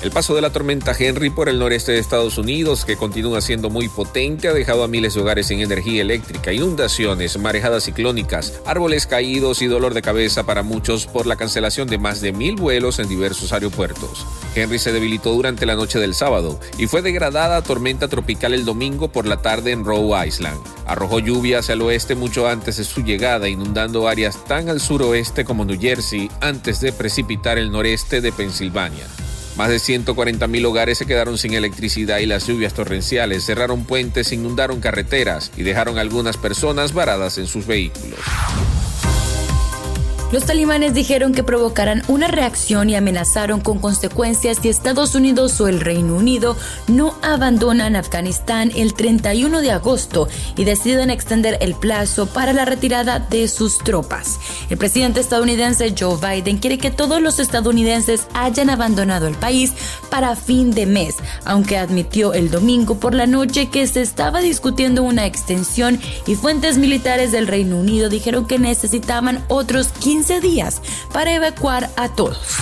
El paso de la tormenta Henry por el noreste de Estados Unidos, que continúa siendo muy potente, ha dejado a miles de hogares sin energía eléctrica, inundaciones, marejadas ciclónicas, árboles caídos y dolor de cabeza para muchos por la cancelación de más de mil vuelos en diversos aeropuertos. Henry se debilitó durante la noche del sábado y fue degradada a tormenta tropical el domingo por la tarde en Rhode Island. Arrojó lluvia hacia el oeste mucho antes de su llegada, inundando áreas tan al suroeste como New Jersey antes de precipitar el noreste de Pensilvania. Más de 140.000 hogares se quedaron sin electricidad y las lluvias torrenciales cerraron puentes, inundaron carreteras y dejaron algunas personas varadas en sus vehículos. Los talibanes dijeron que provocarán una reacción y amenazaron con consecuencias si Estados Unidos o el Reino Unido no abandonan Afganistán el 31 de agosto y deciden extender el plazo para la retirada de sus tropas. El presidente estadounidense Joe Biden quiere que todos los estadounidenses hayan abandonado el país para fin de mes, aunque admitió el domingo por la noche que se estaba discutiendo una extensión y fuentes militares del Reino Unido dijeron que necesitaban otros 15 días para evacuar a todos.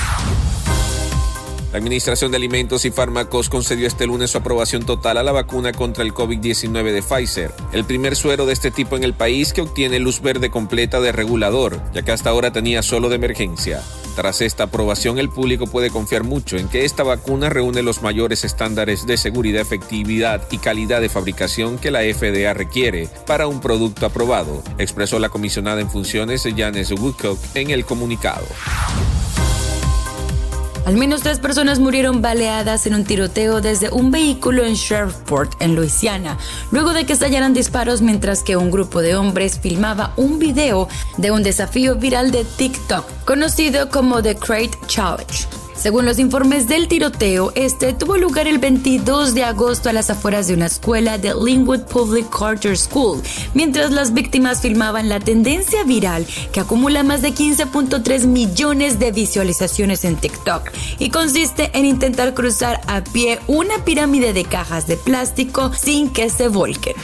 La Administración de Alimentos y Fármacos concedió este lunes su aprobación total a la vacuna contra el COVID-19 de Pfizer, el primer suero de este tipo en el país que obtiene luz verde completa de regulador, ya que hasta ahora tenía solo de emergencia. Tras esta aprobación, el público puede confiar mucho en que esta vacuna reúne los mayores estándares de seguridad, efectividad y calidad de fabricación que la FDA requiere para un producto aprobado, expresó la comisionada en funciones Janes Woodcock en el comunicado. Al menos tres personas murieron baleadas en un tiroteo desde un vehículo en Shreveport, en Luisiana, luego de que estallaran disparos mientras que un grupo de hombres filmaba un video de un desafío viral de TikTok, conocido como The Crate Challenge. Según los informes del tiroteo, este tuvo lugar el 22 de agosto a las afueras de una escuela de Linwood Public Charter School, mientras las víctimas filmaban la tendencia viral que acumula más de 15.3 millones de visualizaciones en TikTok y consiste en intentar cruzar a pie una pirámide de cajas de plástico sin que se volquen.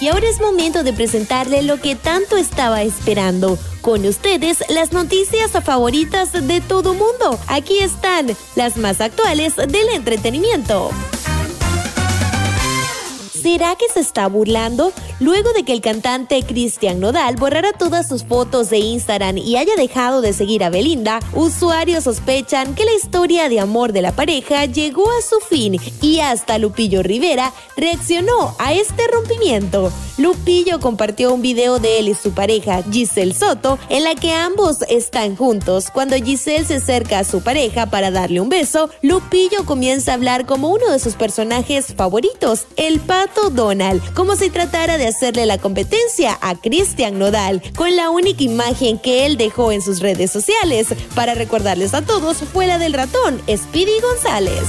Y ahora es momento de presentarle lo que tanto estaba esperando. Con ustedes, las noticias favoritas de todo mundo. Aquí están las más actuales del entretenimiento. ¿Será que se está burlando? Luego de que el cantante Cristian Nodal borrara todas sus fotos de Instagram y haya dejado de seguir a Belinda, usuarios sospechan que la historia de amor de la pareja llegó a su fin y hasta Lupillo Rivera reaccionó a este rompimiento. Lupillo compartió un video de él y su pareja Giselle Soto en la que ambos están juntos. Cuando Giselle se acerca a su pareja para darle un beso, Lupillo comienza a hablar como uno de sus personajes favoritos, el pato Donald, como si tratara de hacerle la competencia a Christian Nodal, con la única imagen que él dejó en sus redes sociales. Para recordarles a todos, fue la del ratón, Speedy González.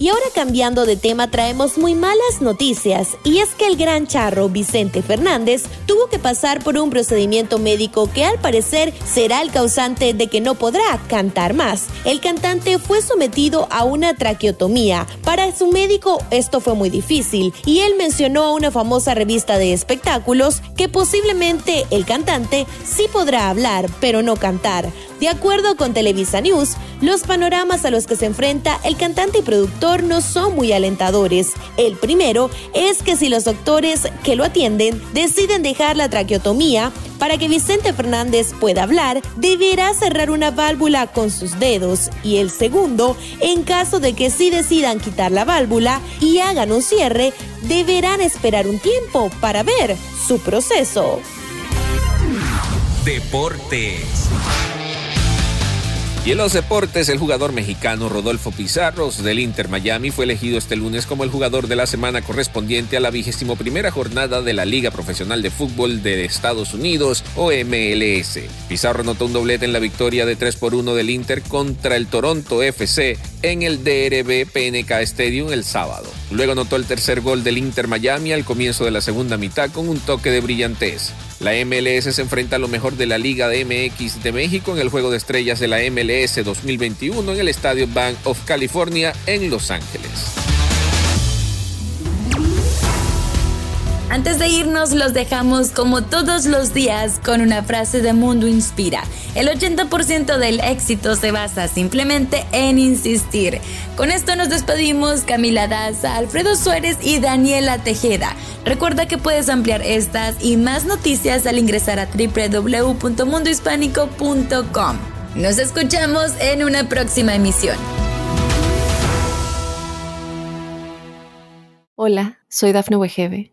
Y ahora cambiando de tema traemos muy malas noticias y es que el gran charro Vicente Fernández tuvo que pasar por un procedimiento médico que al parecer será el causante de que no podrá cantar más. El cantante fue sometido a una traqueotomía. Para su médico esto fue muy difícil y él mencionó a una famosa revista de espectáculos que posiblemente el cantante sí podrá hablar pero no cantar. De acuerdo con Televisa News, los panoramas a los que se enfrenta el cantante y productor no son muy alentadores. El primero es que si los doctores que lo atienden deciden dejar la traqueotomía, para que Vicente Fernández pueda hablar, deberá cerrar una válvula con sus dedos. Y el segundo, en caso de que sí decidan quitar la válvula y hagan un cierre, deberán esperar un tiempo para ver su proceso. Deportes. Y en los deportes, el jugador mexicano Rodolfo Pizarros del Inter Miami fue elegido este lunes como el jugador de la semana correspondiente a la vigésimo primera jornada de la Liga Profesional de Fútbol de Estados Unidos o MLS. Pizarro anotó un doblete en la victoria de 3 por 1 del Inter contra el Toronto FC en el DRB PNK Stadium el sábado. Luego anotó el tercer gol del Inter Miami al comienzo de la segunda mitad con un toque de brillantez. La MLS se enfrenta a lo mejor de la Liga de MX de México en el Juego de Estrellas de la MLS 2021 en el Estadio Bank of California en Los Ángeles. Antes de irnos los dejamos como todos los días con una frase de Mundo Inspira. El 80% del éxito se basa simplemente en insistir. Con esto nos despedimos Camila Daza, Alfredo Suárez y Daniela Tejeda. Recuerda que puedes ampliar estas y más noticias al ingresar a www.mundohispánico.com. Nos escuchamos en una próxima emisión. Hola, soy Dafne Wegebe